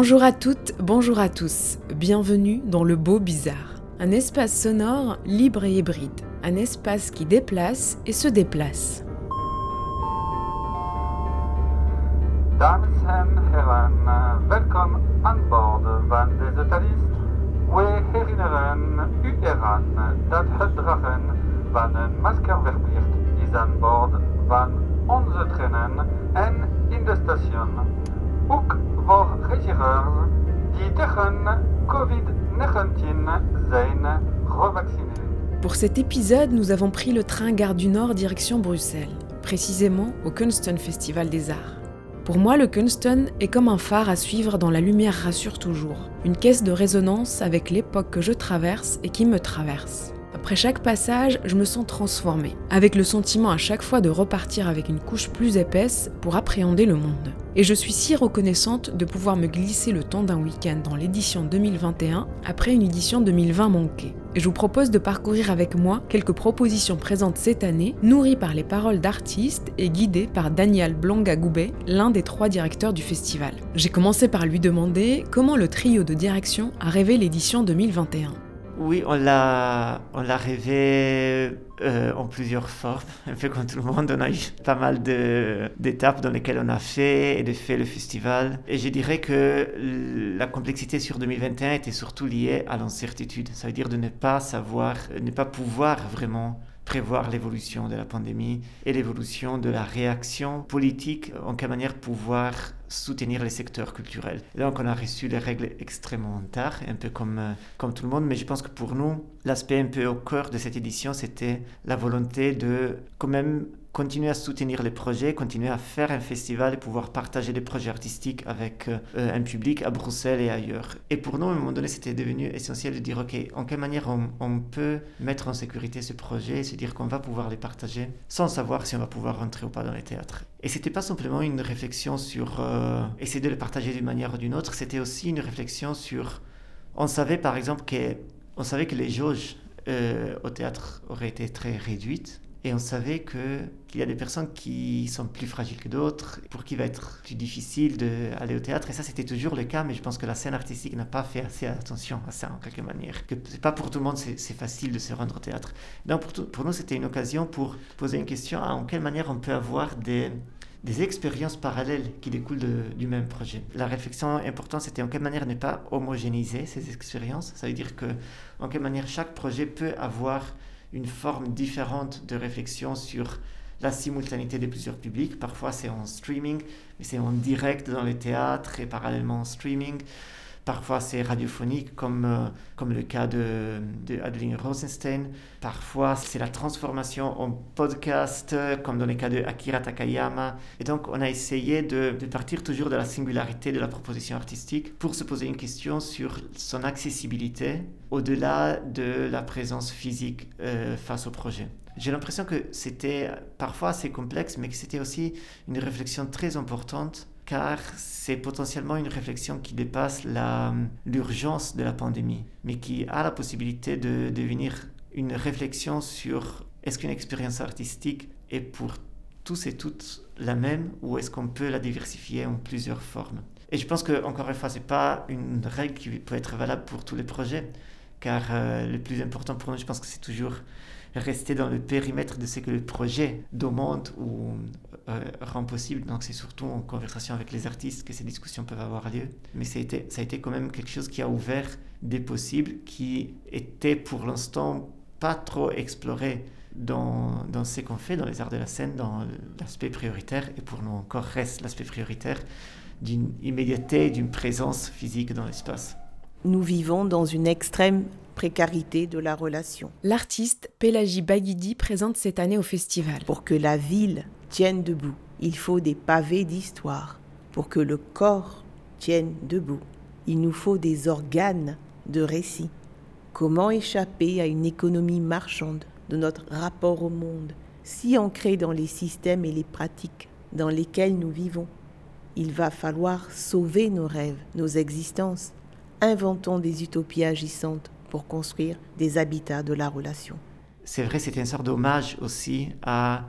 Bonjour à toutes, bonjour à tous. Bienvenue dans le beau bizarre. Un espace sonore libre et hybride. Un espace qui déplace et se déplace. Dames en heren, welkom aan boord van deze thalist. We herinneren u eraan dat het dragen van een masker verplicht is aan boord van onze treinen en in de station. Ook voor reizigers die tegen COVID-19 zijn gevaccineerd. Pour cet épisode, nous avons pris le train Gare du Nord direction Bruxelles, précisément au Kunsten Festival des Arts. Pour moi, le Kunsten est comme un phare à suivre dans la lumière rassure toujours, une caisse de résonance avec l'époque que je traverse et qui me traverse. Après chaque passage, je me sens transformée, avec le sentiment à chaque fois de repartir avec une couche plus épaisse pour appréhender le monde. Et je suis si reconnaissante de pouvoir me glisser le temps d'un week-end dans l'édition 2021 après une édition 2020 manquée. Et je vous propose de parcourir avec moi quelques propositions présentes cette année, nourries par les paroles d'artistes et guidées par Daniel Blonga-Goubet, l'un des trois directeurs du festival. J'ai commencé par lui demander comment le trio de direction a rêvé l'édition 2021. Oui, on l'a, on l'a rêvé euh, en plusieurs formes, un peu comme tout le monde. On a eu pas mal d'étapes dans lesquelles on a fait et de fait le festival. Et je dirais que la complexité sur 2021 était surtout liée à l'incertitude. Ça veut dire de ne pas savoir, ne pas pouvoir vraiment prévoir l'évolution de la pandémie et l'évolution de la réaction politique, en quelle manière pouvoir soutenir les secteurs culturels. Et donc on a reçu les règles extrêmement tard, un peu comme, euh, comme tout le monde, mais je pense que pour nous, l'aspect un peu au cœur de cette édition, c'était la volonté de quand même continuer à soutenir les projets, continuer à faire un festival et pouvoir partager des projets artistiques avec euh, un public à Bruxelles et ailleurs. Et pour nous, à un moment donné, c'était devenu essentiel de dire, OK, en quelle manière on, peut mettre en sécurité ce projet et se dire qu'on va pouvoir les partager sans savoir si on va pouvoir rentrer ou pas dans les théâtres. Et c'était pas simplement une réflexion sur euh, essayer de les partager d'une manière ou d'une autre, c'était aussi une réflexion sur... On savait par exemple que, savait que les jauges euh, au théâtre auraient été très réduites. Et on savait qu'il y a des personnes qui sont plus fragiles que d'autres, pour qui va être plus difficile d'aller au théâtre. Et ça, c'était toujours le cas, mais je pense que la scène artistique n'a pas fait assez attention à ça, en quelque manière. Que c'est pas pour tout le monde, c'est facile de se rendre au théâtre. Donc, pour, nous, c'était une occasion pour poser une question à en quelle manière on peut avoir des, des expériences parallèles qui découlent du même projet. La réflexion importante, c'était en quelle manière ne pas homogénéiser ces expériences. Ça veut dire que, en quelle manière chaque projet peut avoir une forme différente de réflexion sur la simultanéité de plusieurs publics. Parfois c'est en streaming, mais c'est en direct dans les théâtres et parallèlement en streaming. Parfois c'est radiophonique comme, euh, comme le cas de, de Adeline Rosenstein. Parfois c'est la transformation en podcast comme dans le cas de Akira Takayama. Et donc on a essayé de, de partir toujours de la singularité de la proposition artistique pour se poser une question sur son accessibilité au-delà de la présence physique euh, face au projet. J'ai l'impression que c'était parfois assez complexe, mais que c'était aussi une réflexion très importante car c'est potentiellement une réflexion qui dépasse l'urgence de la pandémie, mais qui a la possibilité de devenir une réflexion sur est-ce qu'une expérience artistique est pour tous et toutes la même ou est-ce qu'on peut la diversifier en plusieurs formes. Et je pense que encore une fois, c'est pas une règle qui peut être valable pour tous les projets, car euh, le plus important pour nous, je pense que c'est toujours rester dans le périmètre de ce que le projet demande ou euh, rend possible. Donc c'est surtout en conversation avec les artistes que ces discussions peuvent avoir lieu. Mais ça a été, ça a été quand même quelque chose qui a ouvert des possibles qui étaient pour l'instant pas trop explorés dans, dans ce qu'on fait dans les arts de la scène, dans l'aspect prioritaire. Et pour nous encore reste l'aspect prioritaire d'une immédiateté, d'une présence physique dans l'espace. Nous vivons dans une extrême précarité de la relation. L'artiste Pélagie Baguidi présente cette année au festival. Pour que la ville tienne debout, il faut des pavés d'histoire. Pour que le corps tiennent debout. Il nous faut des organes de récit. Comment échapper à une économie marchande de notre rapport au monde, si ancré dans les systèmes et les pratiques dans lesquels nous vivons? Il va falloir sauver nos rêves, nos existences. Inventons des utopies agissantes pour construire des habitats de la relation. C'est vrai, c'est une sorte d'hommage aussi à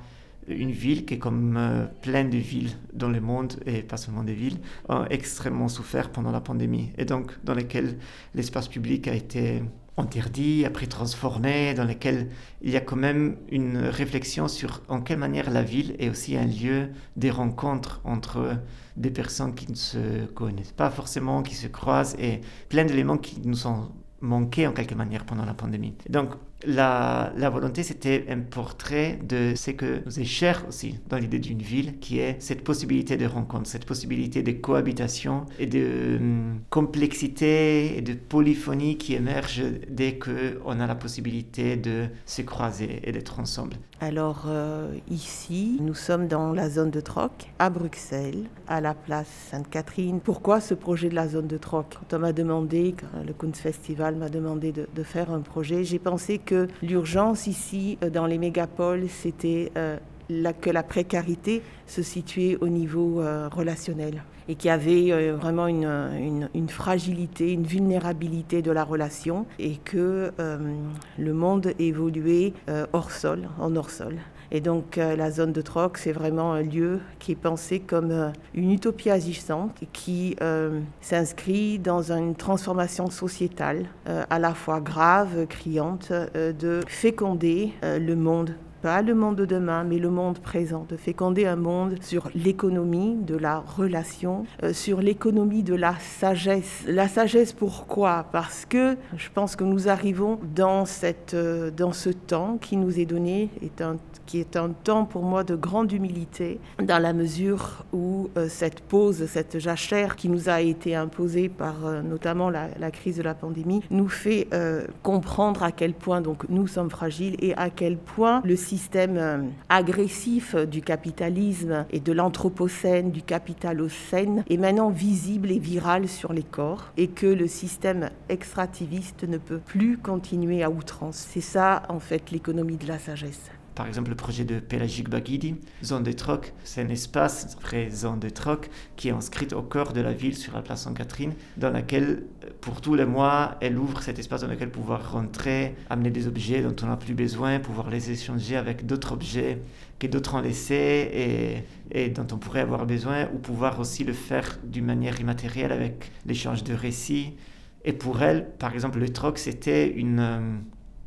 une ville qui comme euh, pleine de villes dans le monde, et pas seulement des villes, ont extrêmement souffert pendant la pandémie, et donc dans lesquelles l'espace public a été interdit, après transformé, dans lesquels il y a quand même une réflexion sur en quelle manière la ville est aussi un lieu des rencontres entre des personnes qui ne se connaissent pas forcément, qui se croisent, et plein d'éléments qui nous sont manqués en quelque manière pendant la pandémie. Donc la, volonté, c'était un portrait de ce que nous est cher aussi dans l'idée d'une ville, qui est cette possibilité de rencontre, cette possibilité de cohabitation et de hum, complexité et de polyphonie qui émerge dès qu'on a la possibilité de se croiser et d'être ensemble. Alors euh, ici, nous sommes dans la zone de troc, à Bruxelles, à la place Sainte-Catherine. Pourquoi ce projet de la zone de troc? Quand on m'a demandé, le Kunstfestival m'a demandé de, de faire un projet, j'ai pensé que que l'urgence ici, euh, dans les mégapoles, c'était euh, que la précarité se situait au niveau euh, relationnel et qu'il y avait vraiment une, une, fragilité, une vulnérabilité de la relation et que le monde évoluait hors sol, en hors sol. Et donc euh, la zone de troc, c'est vraiment un lieu qui est pensé comme euh, une utopie agissante qui euh, s'inscrit dans une transformation sociétale à la fois grave, criante, de féconder le monde. Pas le monde de demain, mais le monde présent, de féconder un monde sur l'économie de la relation, sur l'économie de la sagesse. La sagesse, pourquoi? Parce que je pense que nous arrivons dans, cette, dans ce temps qui nous est donné, est un qui est un temps pour moi de grande humilité, dans la mesure où euh, cette pause, cette jachère qui nous a été imposée par euh, notamment la, crise de la pandémie, nous fait euh, comprendre à quel point donc nous sommes fragiles et à quel point le système agressif du capitalisme et de l'anthropocène, du capitalocène, est maintenant visible et viral sur les corps et que le système extractiviste ne peut plus continuer à outrance. C'est ça en fait l'économie de la sagesse. Par exemple, le projet de Pélagique Baguidi, zone de troc, c'est un espace, vraie zone de troc, qui est inscrite au cœur de la ville, sur la place Sainte-Catherine, dans laquelle, pour tous les mois, elle ouvre cet espace dans lequel pouvoir rentrer, amener des objets dont on n'a plus besoin, pouvoir les échanger avec d'autres objets que d'autres ont laissés et, dont on pourrait avoir besoin, ou pouvoir aussi le faire d'une manière immatérielle avec l'échange de récits. Et pour elle, par exemple, le troc, c'était une euh,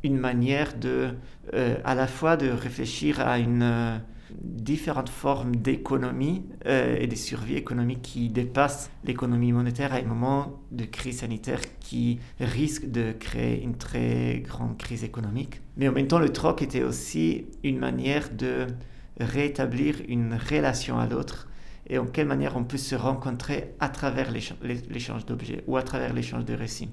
une manière de, euh, à la fois de réfléchir à une euh, différentes formes d'économie euh, et de survie économique qui dépassent l'économie monétaire à un moment de crise sanitaire qui risque de créer une très grande crise économique. Mais en même temps, le troc était aussi une manière de rétablir une relation à l'autre et en quelle manière on peut se rencontrer à travers l'échange d'objets ou à travers l'échange de récits.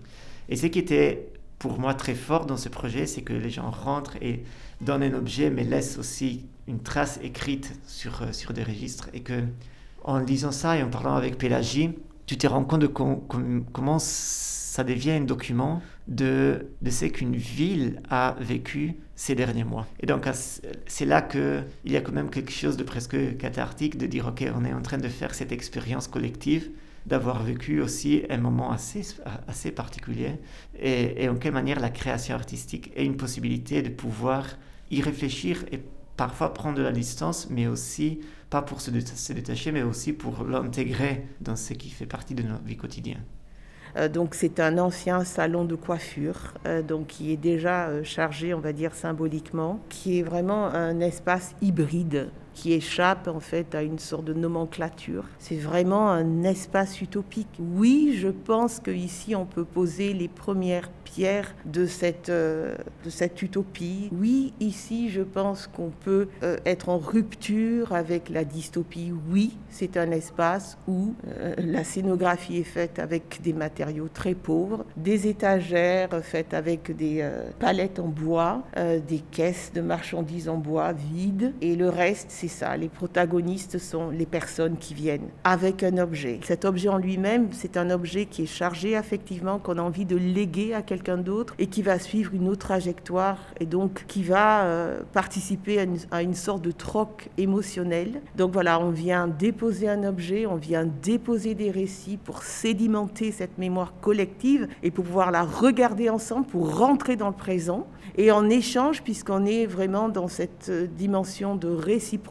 Et ce qui était pour moi très fort dans ce projet, c'est que les gens rentrent et donnent un objet, mais laissent aussi une trace écrite sur, euh, sur des registres. Et que en lisant ça et en parlant avec Pélagie, tu te rends compte de comment ça devient un document de, de ce qu'une ville a vécu ces derniers mois. Et donc, c'est là qu'il y a quand même quelque chose de presque cathartique de dire, OK, on est en train de faire cette expérience collective d'avoir vécu aussi un moment assez, assez particulier et, en quelle manière la création artistique est une possibilité de pouvoir y réfléchir et parfois prendre de la distance, mais aussi, pas pour se, détacher, mais aussi pour l'intégrer dans ce qui fait partie de notre vie quotidienne. Euh, donc c'est un ancien salon de coiffure, euh, donc qui est déjà euh, chargé, on va dire symboliquement, qui est vraiment un espace hybride qui échappe en fait à une sorte de nomenclature. C'est vraiment un espace utopique. Oui, je pense qu'ici on peut poser les premières pierres de cette, euh, de cette utopie. Oui, ici je pense qu'on peut euh, être en rupture avec la dystopie. Oui, c'est un espace où euh, la scénographie est faite avec des matériaux très pauvres, des étagères faites avec des palettes en bois, des caisses de marchandises en bois vides et le reste c'est ça. Les protagonistes sont les personnes qui viennent avec un objet. Cet objet en lui-même, c'est un objet qui est chargé affectivement, qu'on a envie de léguer à quelqu'un d'autre et qui va suivre une autre trajectoire et donc qui va euh, participer à une, à une sorte de troc émotionnel. Donc voilà, on vient déposer un objet, on vient déposer des récits pour sédimenter cette mémoire collective et pour pouvoir la regarder ensemble, pour rentrer dans le présent. Et en échange, puisqu'on est vraiment dans cette euh, dimension de réciprocité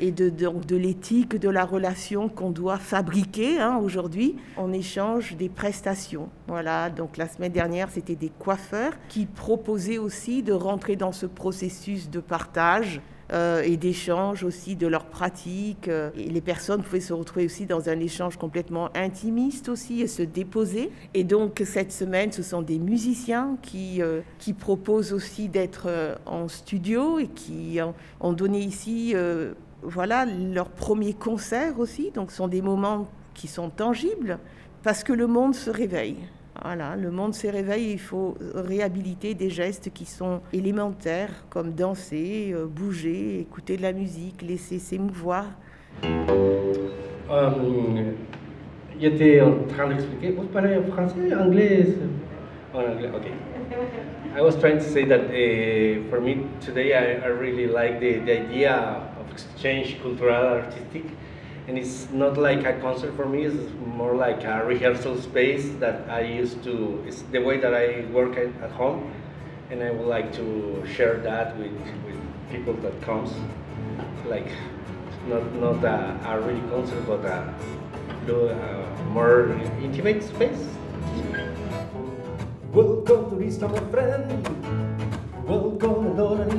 et de, l'éthique de la relation qu'on doit fabriquer hein, aujourd'hui, on échange des prestations. Voilà, donc la semaine dernière, c'était des coiffeurs qui proposaient aussi de rentrer dans ce processus de partage euh, et d'échange aussi de leurs pratiques. Euh, les personnes pouvaient se retrouver aussi dans un échange complètement intimiste aussi et se déposer. Et donc cette semaine, ce sont des musiciens qui, euh, qui proposent aussi d'être en studio et qui ont, donné ici voilà, leur premier concert aussi. Donc ce sont des moments qui sont tangibles parce que le monde se réveille. Voilà, le monde se réveille, il faut réhabiliter des gestes qui sont élémentaires, comme danser, euh, bouger, écouter de la musique, laisser s'émouvoir. Euh, J'étais en train d'expliquer. Vous parlez français, anglais En anglais, ok. I was trying to say that uh, for me today, I, I really like the, the idea of exchange cultural artistic. And it's not like a concert for me, it's more like a rehearsal space that I used to, it's the way that I work at, at home. And I would like to share that with, with people that comes. Like, not, not a, a real concert, but a, a more intimate space. Welcome to Vista, my friend. Welcome, Dora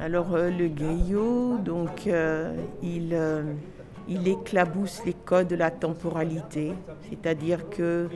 Alors euh, le griot, donc euh, il, euh, il éclabousse les codes de la temporalité, c'est-à-dire que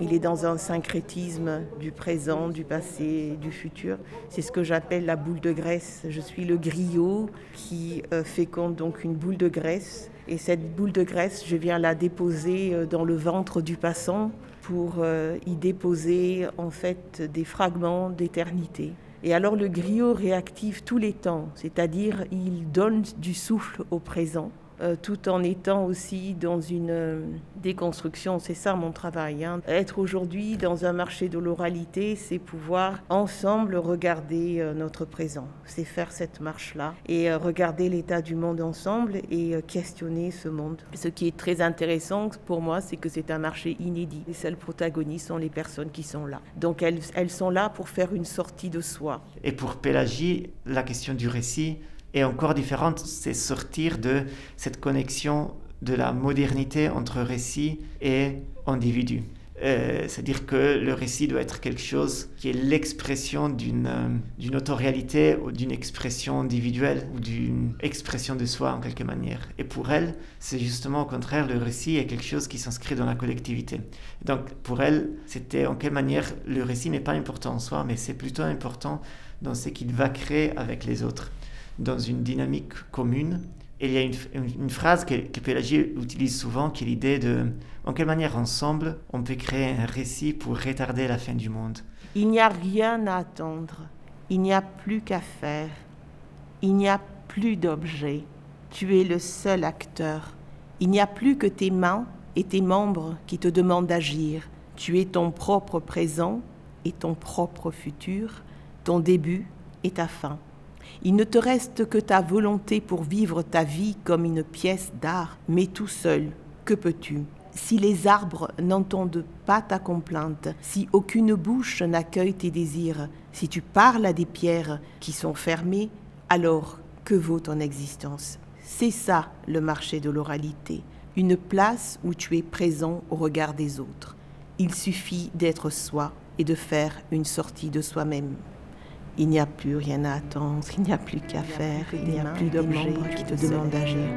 il est dans un syncrétisme du présent, du passé, du futur. C'est ce que j'appelle la boule de graisse. Je suis le griot qui féconde donc une boule de graisse. Et cette boule de graisse, je viens la déposer dans le ventre du passant pour euh, y déposer en fait des fragments d'éternité. Et alors le griot réactive tous les temps, c'est-à-dire il donne du souffle au présent, euh, tout en étant aussi dans une euh, déconstruction. C'est ça mon travail. hein. Être aujourd'hui dans un marché de l'oralité, c'est pouvoir ensemble regarder euh, notre présent. C'est faire cette marche-là et regarder l'état du monde ensemble et questionner ce monde. Ce qui est très intéressant pour moi, c'est que c'est un marché inédit. Les seuls protagonistes sont les personnes qui sont là. Donc elles, elles sont là pour faire une sortie de soi. Et pour Pélagie, la question du récit est encore différente. C'est sortir de cette connexion de la modernité entre récit et individu. Euh, C'est-à-dire que le récit doit être quelque chose qui est l'expression d'une euh, autoréalité ou d'une expression individuelle ou d'une expression de soi en quelque manière. Et pour elle, c'est justement au contraire, le récit est quelque chose qui s'inscrit dans la collectivité. Donc pour elle, c'était en quelle manière le récit n'est pas important en soi, mais c'est plutôt important dans ce qu'il va créer avec les autres, dans une dynamique commune. Il y a une phrase que, que Pélagie utilise souvent, qui est l'idée de en quelle manière ensemble on peut créer un récit pour retarder la fin du monde. Il n'y a rien à attendre. Il n'y a plus qu'à faire. Il n'y a plus d'objet. Tu es le seul acteur. Il n'y a plus que tes mains et tes membres qui te demandent d'agir. Tu es ton propre présent et ton propre futur, ton début et ta fin. Il ne te reste que ta volonté pour vivre ta vie comme une pièce d'art, mais tout seul, que peux-tu? Si les arbres n'entendent pas ta complainte, si aucune bouche n'accueille tes désirs, si tu parles à des pierres qui sont fermées, alors que vaut ton existence? C'est ça le marché de l'oralité, une place où tu es présent au regard des autres. Il suffit d'être soi et de faire une sortie de soi-même. Il n'y a plus rien à attendre, il n'y a plus qu'à faire, il n'y a plus d'objets qui te demandent d'agir.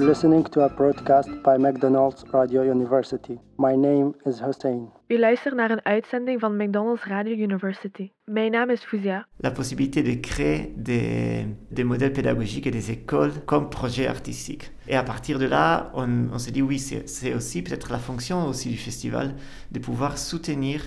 Listening to a broadcast by McDonald's Radio University. My name is Hussein. U luistert naar een uitzending van McDonald's Radio University. Mijn naam is Fouzia. La possibilité de créer des, des modèles pédagogiques et des écoles comme projet artistique. Et à partir de là, on, on s'est dit oui, c'est aussi peut-être la fonction aussi du festival de pouvoir soutenir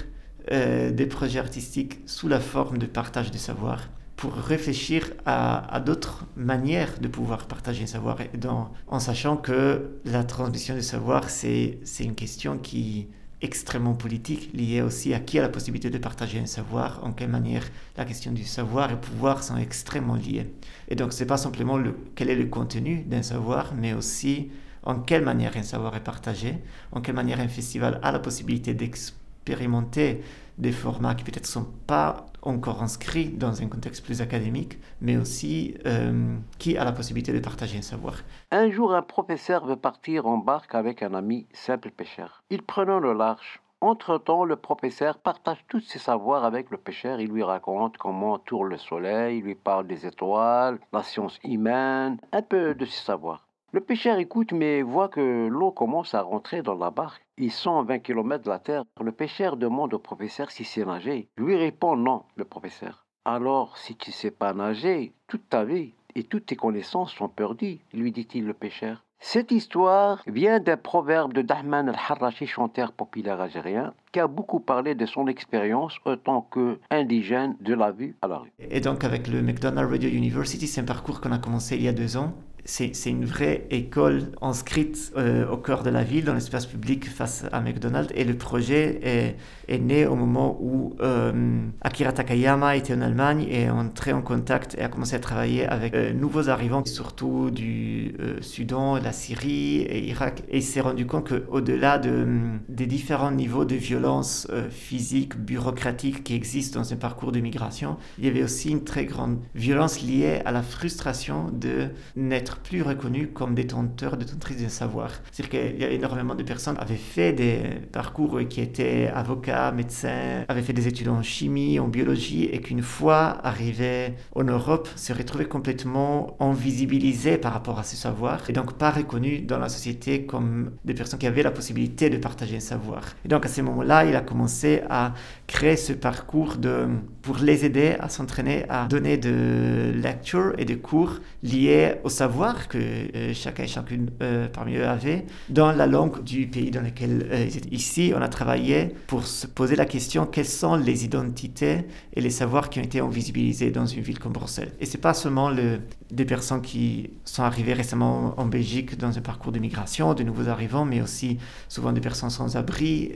euh, des projets artistiques sous la forme de partage de savoir pour réfléchir à, d'autres manières de pouvoir partager un savoir, dans, en sachant que la transmission du savoir, c'est une question qui extrêmement politique, liée aussi à qui a la possibilité de partager un savoir, en quelle manière la question du savoir et pouvoir sont extrêmement liées. Et donc, c'est pas simplement le, quel est le contenu d'un savoir, mais aussi en quelle manière un savoir est partagé, en quelle manière un festival a la possibilité d'expérimenter des formats qui peut-être sont pas encore inscrits dans un contexte plus académique, mais aussi euh, qui a la possibilité de partager un savoir. Un jour, un professeur veut partir en barque avec un ami simple pêcheur. Ils prennent le large. Entre-temps, le professeur partage tous ses savoirs avec le pêcheur. Il lui raconte comment tourne le soleil, il lui parle des étoiles, la science humaine, un peu de ses savoirs. Le pêcheur écoute mais voit que l'eau commence à rentrer dans la barque. Ils sont à 20 km de la terre. Le pêcheur demande au professeur si c'est nager. Lui répond non, le professeur. Alors, si tu sais pas nager, toute ta vie et toutes tes connaissances sont perdues, lui dit-il le pêcheur. Cette histoire vient d'un proverbe de Dahman al-Harrachi, chanteur populaire algérien, qui a beaucoup parlé de son expérience en tant qu'indigène de la vue à la rue. Et donc avec le McDonald Radio University, c'est un parcours qu'on a commencé il y a deux ans c'est une vraie école inscrite euh, au cœur de la ville, dans l'espace public face à McDonald's. Et le projet est, est né au moment où euh, Akira Takayama était en Allemagne et est entré en contact et a commencé à travailler avec euh, nouveaux arrivants, surtout du Soudan, la Syrie et Irak. Et il s'est rendu compte qu'au-delà de, des différents niveaux de violence physique, bureaucratique qui existent dans un parcours de migration, il y avait aussi une très grande violence liée à la frustration de n'être plus reconnus comme détenteurs, détentrices de savoir. C'est-à-dire qu'il y a énormément de personnes qui avaient fait des parcours qui étaient avocats, médecins, avaient fait des études en chimie, en biologie, et qu'une fois arrivés en Europe, se retrouvaient complètement invisibilisés par rapport à ce savoir, et donc pas reconnus dans la société comme des personnes qui avaient la possibilité de partager un savoir. Et donc à ce moment-là, il a commencé à créer ce parcours de, pour les aider à s'entraîner à donner de lectures et de cours liés au savoir que euh, chacun et chacune euh, parmi eux avait dans la langue du pays dans lequel euh, ils étaient. Ici, on a travaillé pour se poser la question quelles sont les identités et les savoirs qui ont été invisibilisés dans une ville comme Bruxelles. Et c'est pas seulement le, des personnes qui sont arrivées récemment en Belgique dans un parcours de migration, de nouveaux arrivants, mais aussi souvent des personnes sans abri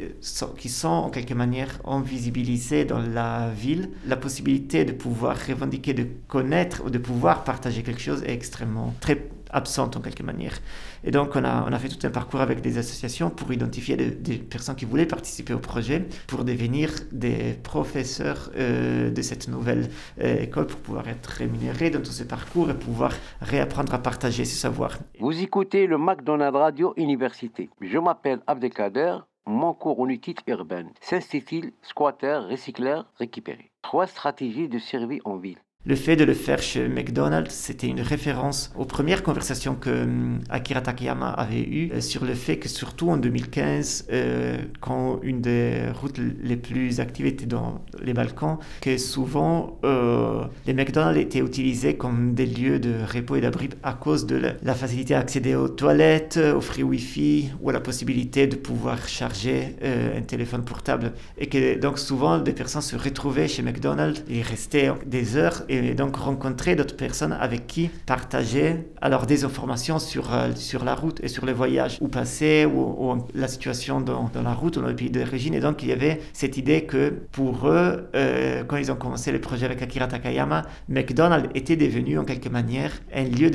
qui sont en quelque manière invisibilisées dans la ville. La possibilité de pouvoir revendiquer, de connaître ou de pouvoir partager quelque chose est extrêmement très absente en quelque manière. Et donc, on a, on a fait tout un parcours avec des associations pour identifier des, personnes qui voulaient participer au projet, pour devenir des professeurs euh, de cette nouvelle euh, école, pour pouvoir être rémunérés dans tout ce parcours et pouvoir réapprendre à partager ce savoir. Vous écoutez le McDonald's Radio Université. Je m'appelle Abdelkader. Mon cours en études urbaines s'intitule Squatter, recycleur, récupéré. Trois stratégies de survie en ville. Le fait de le faire chez McDonald's, c'était une référence aux premières conversations que hum, Akira Takayama avait eues euh, sur le fait que surtout en 2015, euh, quand une des routes les plus actives était dans les Balkans, que souvent euh, les McDonald's étaient utilisés comme des lieux de repos et d'abri à cause de la, facilité à accéder aux toilettes, au free Wi-Fi ou à la possibilité de pouvoir charger un téléphone portable. Et que donc souvent des personnes se retrouvaient chez McDonald's et restaient des heures donc rencontrer d'autres personnes avec qui partager alors des informations sur, euh, sur la route et sur les voyages où passer ou, la situation dans, dans, la route ou dans le pays d'origine. Et donc il y avait cette idée que pour eux, euh, quand ils ont commencé le projet avec Akira Takayama, McDonald's était devenu en quelque manière un lieu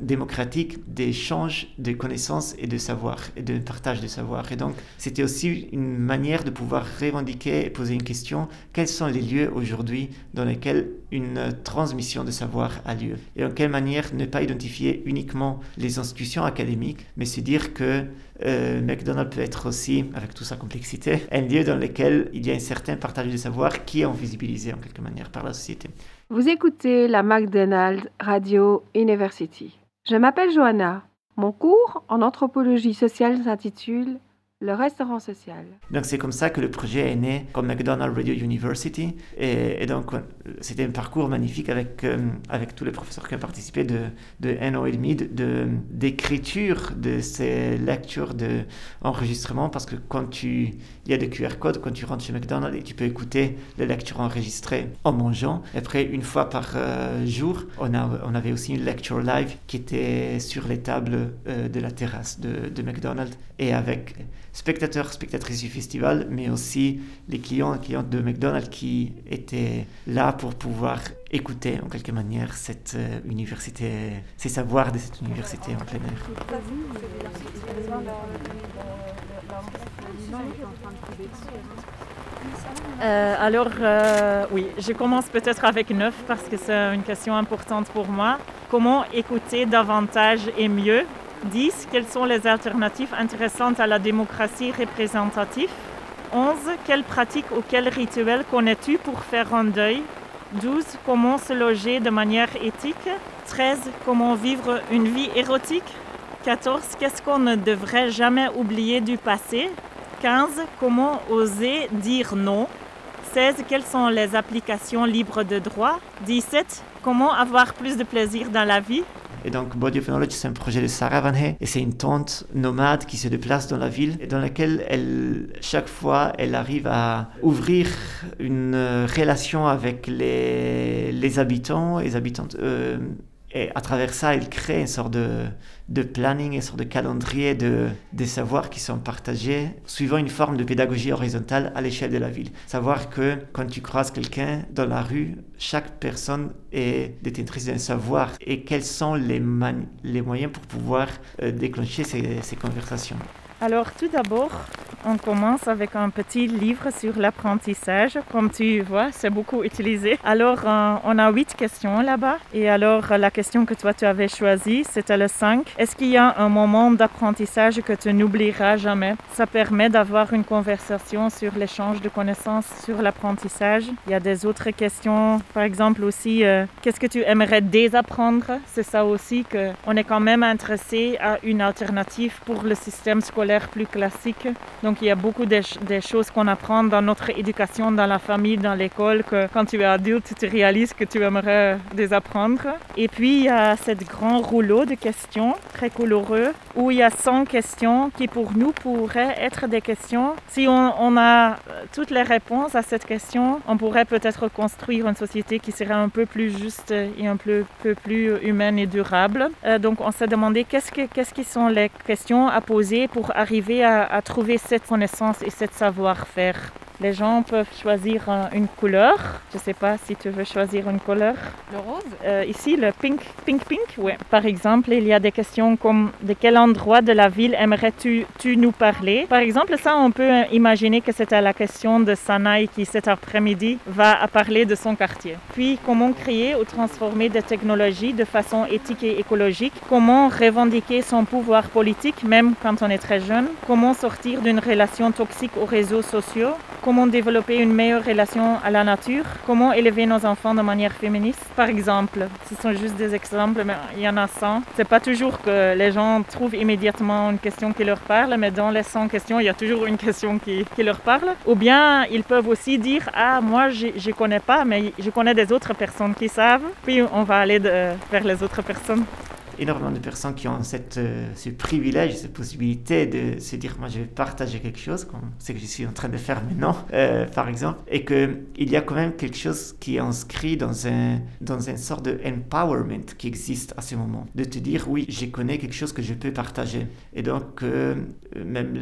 démocratique d'échange de connaissances et de savoir et de partage de savoir. Et donc c'était aussi une manière de pouvoir revendiquer et poser une question quels sont les lieux aujourd'hui dans lesquels une transmission de savoir a lieu. Et en quelle manière ne pas identifier uniquement les institutions académiques, mais se dire que euh, McDonald's peut être aussi, avec toute sa complexité, un lieu dans lequel il y a un certain partage de savoir qui est invisibilisé en quelque manière par la société. Vous écoutez la McDonald's Radio University. Je m'appelle Johanna. Mon cours en anthropologie sociale s'intitule le restaurant social. Donc c'est comme ça que le projet est né comme McDonald's Radio University. Et, donc c'était un parcours magnifique avec, euh, avec tous les professeurs qui ont participé de, de NO et de, d'écriture de, ces lectures d'enregistrement parce que quand tu, il y a des QR codes quand tu rentres chez McDonald's et tu peux écouter les lectures enregistrées en mangeant. Après, une fois par euh, jour, on, avait aussi une lecture live qui était sur les tables euh, de la terrasse de, de McDonald's et avec spectateurs, spectatrices du festival, mais aussi les clients et clientes de McDonald's qui étaient là pour pouvoir écouter en quelque manière cette euh, université, ces savoirs de cette université en plein air. Euh, alors, euh, oui, je commence peut-être avec neuf parce que c'est une question importante pour moi. Comment écouter davantage et mieux? 10. Quelles sont les alternatives intéressantes à la démocratie représentative? 11. Quelles pratiques ou quels rituels connais-tu pour faire un deuil? 12. Comment se loger de manière éthique? 13. Comment vivre une vie érotique? 14. Qu'est-ce qu'on ne devrait jamais oublier du passé? 15. Comment oser dire non? 16. Quelles sont les applications libres de droit? 17. Comment avoir plus de plaisir dans la vie? Et donc Body of Knowledge, c'est un projet de Sarah Van Hey et c'est une tante nomade qui se déplace dans la ville et dans laquelle elle, chaque fois, elle arrive à ouvrir une relation avec les, les habitants, les habitantes. Euh, et à travers ça, elle crée une sorte de, planning, une sorte de calendrier de, des savoirs qui sont partagés suivant une forme de pédagogie horizontale à l'échelle de la ville. Savoir que quand tu croises quelqu'un dans la rue, chaque personne est détentrice d'un savoir et quels sont les, moyens pour pouvoir euh, déclencher ces conversations? Alors tout d'abord, on commence avec un petit livre sur l'apprentissage. Comme tu vois, c'est beaucoup utilisé. Alors euh, on a huit questions là-bas. Et alors la question que toi tu avais choisie, c'était le 5. Est-ce qu'il y a un moment d'apprentissage que tu n'oublieras jamais? Ça permet d'avoir une conversation sur l'échange de connaissances sur l'apprentissage. Il y a des autres questions, par exemple aussi, euh, qu'est-ce que tu aimerais désapprendre? C'est ça aussi qu'on est quand même intéressé à une alternative pour le système scolaire plus classique. Donc il y a beaucoup de, choses qu'on apprend dans notre éducation, dans la famille, dans l'école, que quand tu es adulte, tu réalises que tu aimerais désapprendre. Et puis il y a ce grand rouleau de questions très coloreux où il y a 100 questions qui pour nous pourraient être des questions. Si on, a toutes les réponses à cette question, on pourrait peut-être construire une société qui serait un peu plus juste et un peu, plus humaine et durable. Euh, donc on s'est demandé qu'est-ce, que, qu'est-ce qui sont les questions à poser pour arriver à, trouver cette connaissance et ce savoir-faire. Les gens peuvent choisir une couleur. Je ne sais pas si tu veux choisir une couleur. Le rose euh, Ici, le pink, pink, pink. Oui. Par exemple, il y a des questions comme de quel endroit de la ville aimerais-tu tu nous parler? Par exemple, ça, on peut imaginer que c'était la question de Sanaï qui, cet après-midi, va parler de son quartier. Puis, comment créer ou transformer des technologies de façon éthique et écologique? Comment revendiquer son pouvoir politique, même quand on est très jeune? Comment sortir d'une relation toxique aux réseaux sociaux? Comment développer une meilleure relation à la nature, comment élever nos enfants de manière féministe. Par exemple, ce sont juste des exemples, mais il y en a 100. C'est pas toujours que les gens trouvent immédiatement une question qui leur parle, mais dans les 100 questions, il y a toujours une question qui, qui leur parle. Ou bien ils peuvent aussi dire Ah, moi je ne connais pas, mais je connais des autres personnes qui savent. Puis on va aller vers les autres personnes énormément de personnes qui ont cette, euh, ce privilège, cette possibilité de se dire moi je vais partager quelque chose, comme ce que je suis en train de faire maintenant, euh, par exemple, et qu'il y a quand même quelque chose qui est inscrit dans un dans une sorte de empowerment qui existe à ce moment, de te dire oui, je connais quelque chose que je peux partager. Et donc euh, même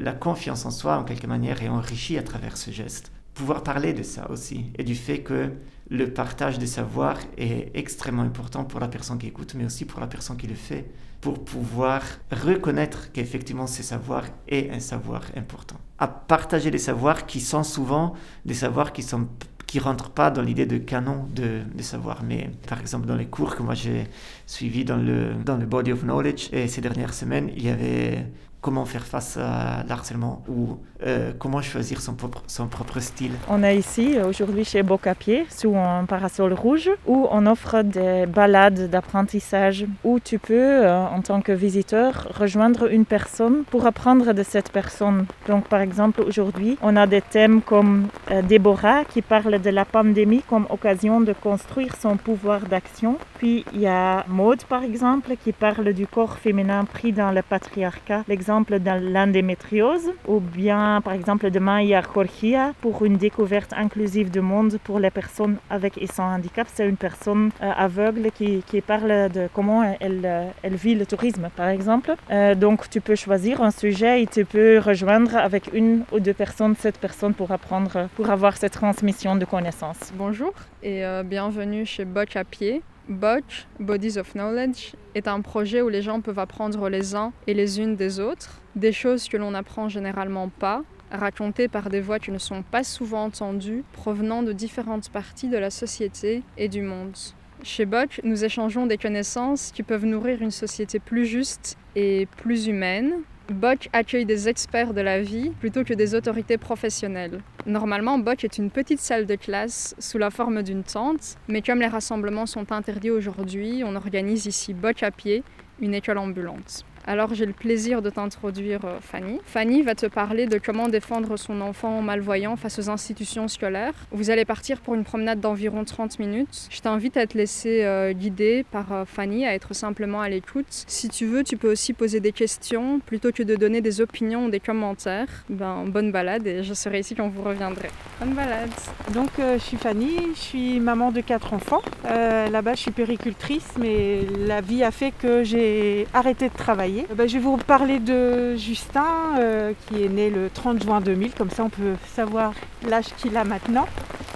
la confiance en soi, en quelque manière, est enrichie à travers ce geste. Pouvoir parler de ça aussi, et du fait que le partage des savoirs est extrêmement important pour la personne qui écoute, mais aussi pour la personne qui le fait, pour pouvoir reconnaître qu'effectivement ce savoir est un savoir important. À partager des savoirs qui sont souvent des savoirs qui sont qui rentrent pas dans l'idée de canon de, de, savoir. Mais par exemple, dans les cours que moi j'ai suivis dans le, dans le Body of Knowledge, et ces dernières semaines, il y avait comment faire face à l'harcèlement ou euh, comment choisir son propre, style. On est ici aujourd'hui chez Bocapier sous un parasol rouge où on offre des balades d'apprentissage où tu peux, euh, en tant que visiteur, rejoindre une personne pour apprendre de cette personne. Donc par exemple aujourd'hui, on a des thèmes comme euh, Déborah qui parle de la pandémie comme occasion de construire son pouvoir d'action. Puis il y a Maud par exemple qui parle du corps féminin pris dans le patriarcat, de l'endémétriose ou bien par exemple, demain, il y a Jorgia pour une découverte inclusive du monde pour les personnes avec et sans handicap. C'est une personne euh, aveugle qui, qui, parle de comment elle, euh, elle vit le tourisme, par exemple. Euh, donc, tu peux choisir un sujet et tu peux rejoindre avec une ou deux personnes cette personne pour apprendre, pour avoir cette transmission de connaissances. Bonjour et bienvenue chez Botch à pied. Botch, Bodies of Knowledge, est un projet où les gens peuvent apprendre les uns et les unes des autres, des choses que l'on n'apprend généralement pas, racontées par des voix qui ne sont pas souvent entendues, provenant de différentes parties de la société et du monde. Chez Botch, nous échangeons des connaissances qui peuvent nourrir une société plus juste et plus humaine, Boc accueille des experts de la vie plutôt que des autorités professionnelles. Normalement, Boc est une petite salle de classe sous la forme d'une tente, mais comme les rassemblements sont interdits aujourd'hui, on organise ici Boc à pied, une école ambulante. Alors j'ai le plaisir de t'introduire euh, Fanny. Fanny va te parler de comment défendre son enfant malvoyant face aux institutions scolaires. Vous allez partir pour une promenade d'environ 30 minutes. Je t'invite à te laisser euh, guider par euh, Fanny, à être simplement à l'écoute. Si tu veux, tu peux aussi poser des questions plutôt que de donner des opinions ou des commentaires. Ben, bonne balade et je serai ici quand vous reviendrez. Bonne balade. Donc je suis Fanny, je suis maman de quatre enfants. Là-bas je suis péricultrice mais la vie a fait que j'ai arrêté de travailler euh, bah, je vais vous parler de Justin, euh, qui est né le 30 juin 2000, comme ça on peut savoir l'âge qu'il a maintenant.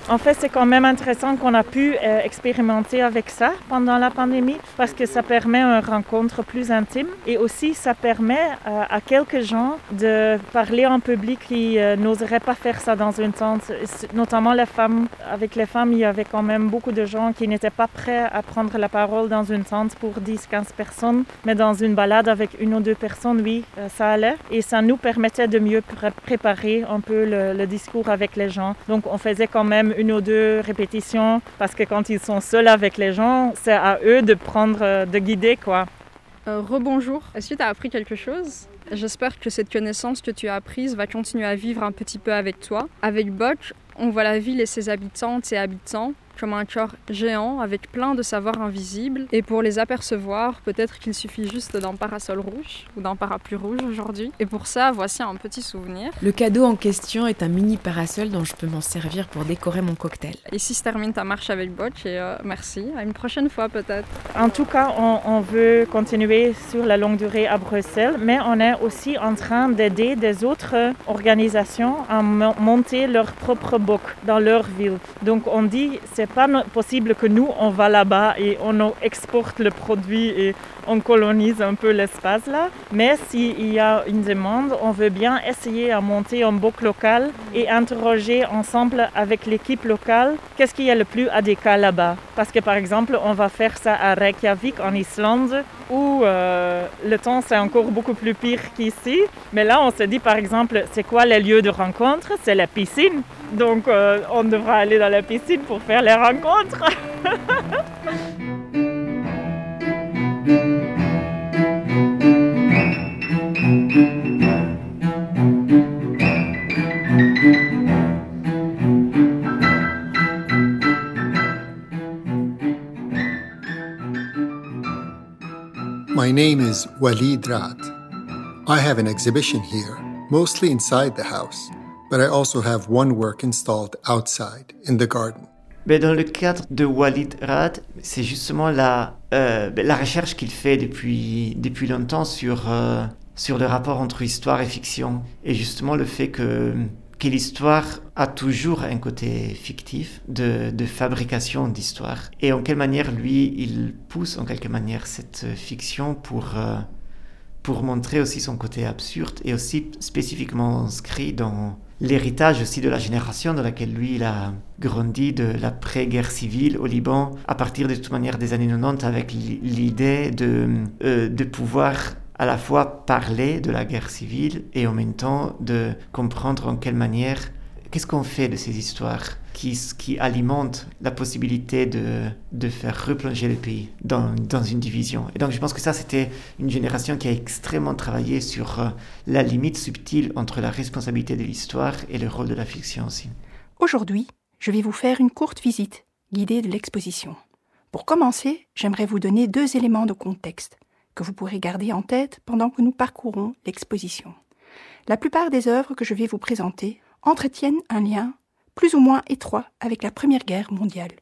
En fait, c'est quand même intéressant qu'on a pu euh, expérimenter avec ça pendant la pandémie parce que ça permet une rencontre plus intime et aussi ça permet à quelques gens de parler en public qui n'oseraient pas faire ça dans une tente, notamment les femmes. Avec les femmes, il y avait quand même beaucoup de gens qui n'étaient pas prêts à prendre la parole dans une tente pour 10-15 personnes, mais dans une balade avec une ou deux personnes, oui, euh, ça allait. Et ça nous permettait de mieux préparer un peu le, discours avec les gens. Donc on faisait quand même une ou deux répétitions parce que quand ils sont seuls avec les gens, c'est à eux de prendre, euh, de guider quoi. Euh, rebonjour, est-ce que tu as appris quelque chose? J'espère que cette connaissance que tu as apprise va continuer à vivre un petit peu avec toi. Avec Boc, on voit la ville et ses habitantes et habitants comme un corps géant avec plein de savoirs invisibles. Et pour les apercevoir, peut-être qu'il suffit juste d'un parasol rouge ou d'un parapluie rouge aujourd'hui. Et pour ça, voici un petit souvenir. Le cadeau en question est un mini parasol dont je peux m'en servir pour décorer mon cocktail. Ici se termine ta marche avec Botch et euh, merci. À une prochaine fois peut-être. En tout cas, on, on, veut continuer sur la longue durée à Bruxelles, mais on est aussi en train d'aider des autres organisations à monter leur propre boc dans leur ville. Donc on dit c'est pas possible que nous, on va là-bas et on exporte le produit et on colonise un peu l'espace là. Mais s'il y a une demande, on veut bien essayer à monter un boc local et interroger ensemble avec l'équipe locale qu'est-ce qui est le plus adéquat là-bas. Parce que par exemple, on va faire ça à Reykjavik en Islande où euh, le temps c'est encore beaucoup plus pire qu'ici. Mais là, on se dit par exemple, c'est quoi les lieux de rencontre? C'est la piscine. Donc euh, on devra aller dans la piscine pour faire les rencontres. My name is Walid Rat. I have an exhibition here, mostly inside the house, but I also have one work installed outside in the garden. Mais dans le cadre de Walid Rad, c'est justement la, euh, la recherche qu'il fait depuis, depuis longtemps sur, euh, sur le rapport entre histoire et fiction. Et justement le fait que, que l'histoire a toujours un côté fictif de, de fabrication d'histoire. Et en quelle manière, lui, il pousse en quelque manière cette fiction pour, euh, pour montrer aussi son côté absurde et aussi spécifiquement inscrit dans l'héritage aussi de la génération dans laquelle lui il a grandi de l'après-guerre civile au Liban à partir de toute manière des années 90 avec l'idée de, euh, de pouvoir à la fois parler de la guerre civile et en même temps de comprendre en quelle manière, qu'est-ce qu'on fait de ces histoires qui, alimentent la possibilité de, faire replonger le pays dans, dans, une division? Et donc je pense que ça, c'était une génération qui a extrêmement travaillé sur euh, la limite subtile entre la responsabilité de l'histoire et le rôle de la fiction aussi. Aujourd'hui, je vais vous faire une courte visite guidée de l'exposition. Pour commencer, j'aimerais vous donner deux éléments de contexte que vous pourrez garder en tête pendant que nous parcourons l'exposition. La plupart des œuvres que je vais vous présenter entretiennent un lien plus ou moins étroit avec la Première Guerre mondiale.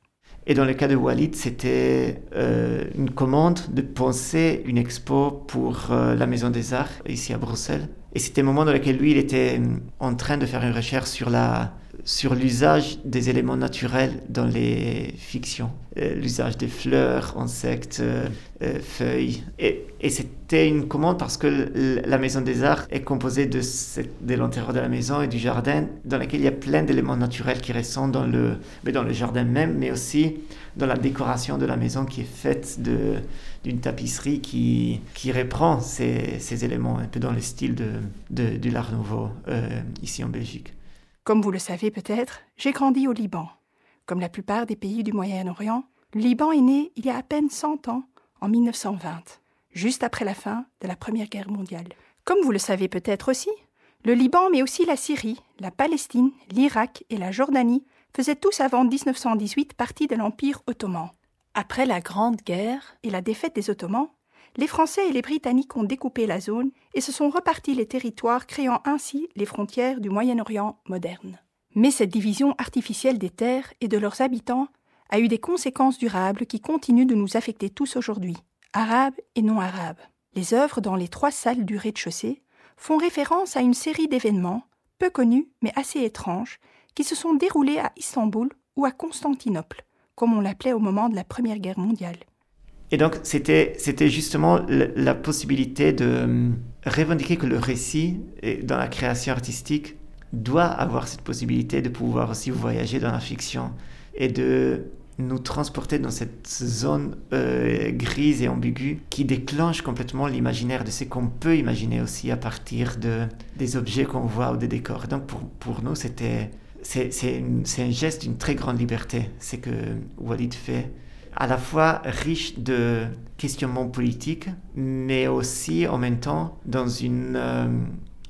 Et dans le cas de Walid, c'était euh, une commande de penser une expo pour euh, la Maison des Arts ici à Bruxelles. Et c'était un moment dans lequel lui, il était euh, en train de faire une recherche sur la sur l'usage des éléments naturels dans les fictions, euh, l'usage des fleurs, insectes, euh, euh, feuilles. Et, c'était une commande parce que la Maison des Arts est composée de, l'intérieur de la maison et du jardin, dans lequel il y a plein d'éléments naturels qui restent dans le, mais dans le jardin même, mais aussi dans la décoration de la maison qui est faite d'une tapisserie qui, qui reprend ces, ces, éléments un peu dans le style de, de, du L'Art Nouveau ici en Belgique. Comme vous le savez peut-être, j'ai grandi au Liban. Comme la plupart des pays du Moyen-Orient, le Liban est né il y a à peine 100 ans, en 1920, juste après la fin de la Première Guerre mondiale. Comme vous le savez peut-être aussi, le Liban, mais aussi la Syrie, la Palestine, l'Irak et la Jordanie faisaient tous avant 1918 partie de l'Empire ottoman. Après la Grande Guerre et la défaite des Ottomans, les Français et les Britanniques ont découpé la zone et se sont repartis les territoires, créant ainsi les frontières du Moyen-Orient moderne. Mais cette division artificielle des terres et de leurs habitants a eu des conséquences durables qui continuent de nous affecter tous aujourd'hui, arabes et non arabes. Les œuvres dans les trois salles du rez-de-chaussée font référence à une série d'événements, peu connus mais assez étranges, qui se sont déroulés à Istanbul ou à Constantinople, comme on l'appelait au moment de la Première Guerre mondiale. Et donc, c'était, justement la, possibilité de euh, revendiquer que le récit, dans la création artistique, doit avoir cette possibilité de pouvoir aussi voyager dans la fiction et de nous transporter dans cette zone euh, grise et ambiguë qui déclenche complètement l'imaginaire de ce qu'on peut imaginer aussi à partir de, des objets qu'on voit ou des décors. Donc pour, pour nous, c'était, c'est un geste d'une très grande liberté, c'est que Walid fait à la fois riche de questionnements politiques, mais aussi en même temps dans, une, euh,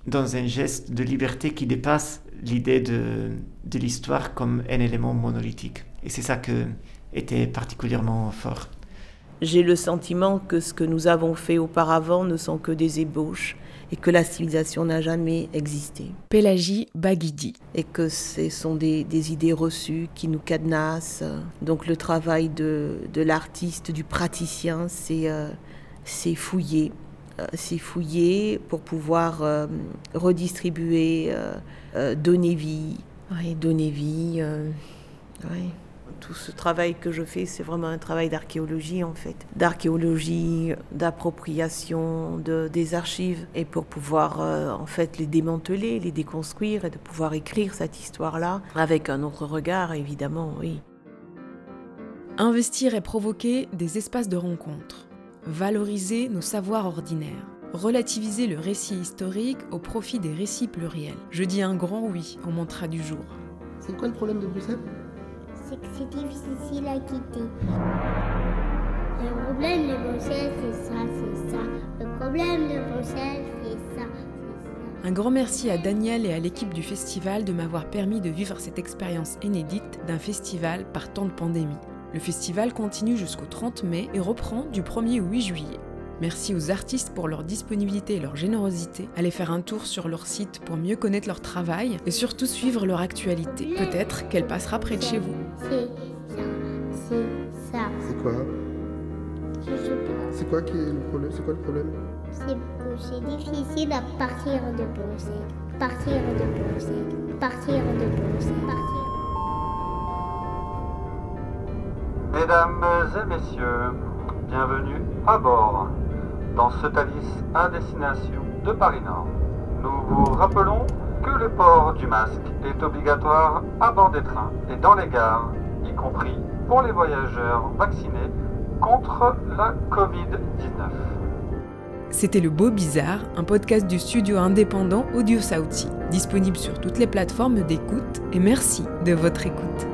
dans un geste de liberté qui dépasse l'idée de, de l'histoire comme un élément monolithique. Et c'est ça que était particulièrement fort. J'ai le sentiment que ce que nous avons fait auparavant ne sont que des ébauches et que la civilisation n'a jamais existé. Pélagie Baguidi. Et que ce sont des, des, idées reçues qui nous cadenassent. Donc le travail de, de l'artiste, du praticien, c'est euh, fouiller. Euh, c'est fouiller pour pouvoir euh, redistribuer, euh, euh, donner vie. Oui, donner vie. oui tout ce travail que je fais, c'est vraiment un travail d'archéologie en fait, d'archéologie, d'appropriation de, des archives, et pour pouvoir euh, en fait les démanteler, les déconstruire et de pouvoir écrire cette histoire-là avec un autre regard, évidemment, oui. Investir et provoquer des espaces de rencontre, valoriser nos savoirs ordinaires relativiser le récit historique au profit des récits pluriels. Je dis un grand oui au mantra du jour. C'est quoi le problème de Bruxelles? C'est que c'est difficile à quitter. Le problème de Bruxelles, c'est ça, c'est ça. Le problème de Bruxelles, c'est ça. Un grand merci à Daniel et à l'équipe du festival de m'avoir permis de vivre cette expérience inédite d'un festival par temps de pandémie. Le festival continue jusqu'au 30 mai et reprend du 1er au 8 juillet. Merci aux artistes pour leur disponibilité et leur générosité. Allez faire un tour sur leur site pour mieux connaître leur travail et surtout suivre leur actualité. Peut-être qu'elle passera près de chez vous. C'est ça. C'est ça. C'est quoi? Je sais pas. C'est quoi qui est le problème? C'est quoi le problème? C'est que c'est difficile à partir de Bruxelles. Partir de Bruxelles. Partir de Bruxelles. Partir. Mesdames et messieurs, bienvenue à bord dans ce Thalys à destination de Paris Nord. Nous vous rappelons que le port du masque est obligatoire à bord des trains et dans les gares, y compris pour les voyageurs vaccinés contre la Covid-19. C'était Le Beau Bizarre, un podcast du studio indépendant Audio Sauti, disponible sur toutes les plateformes d'écoute et merci de votre écoute.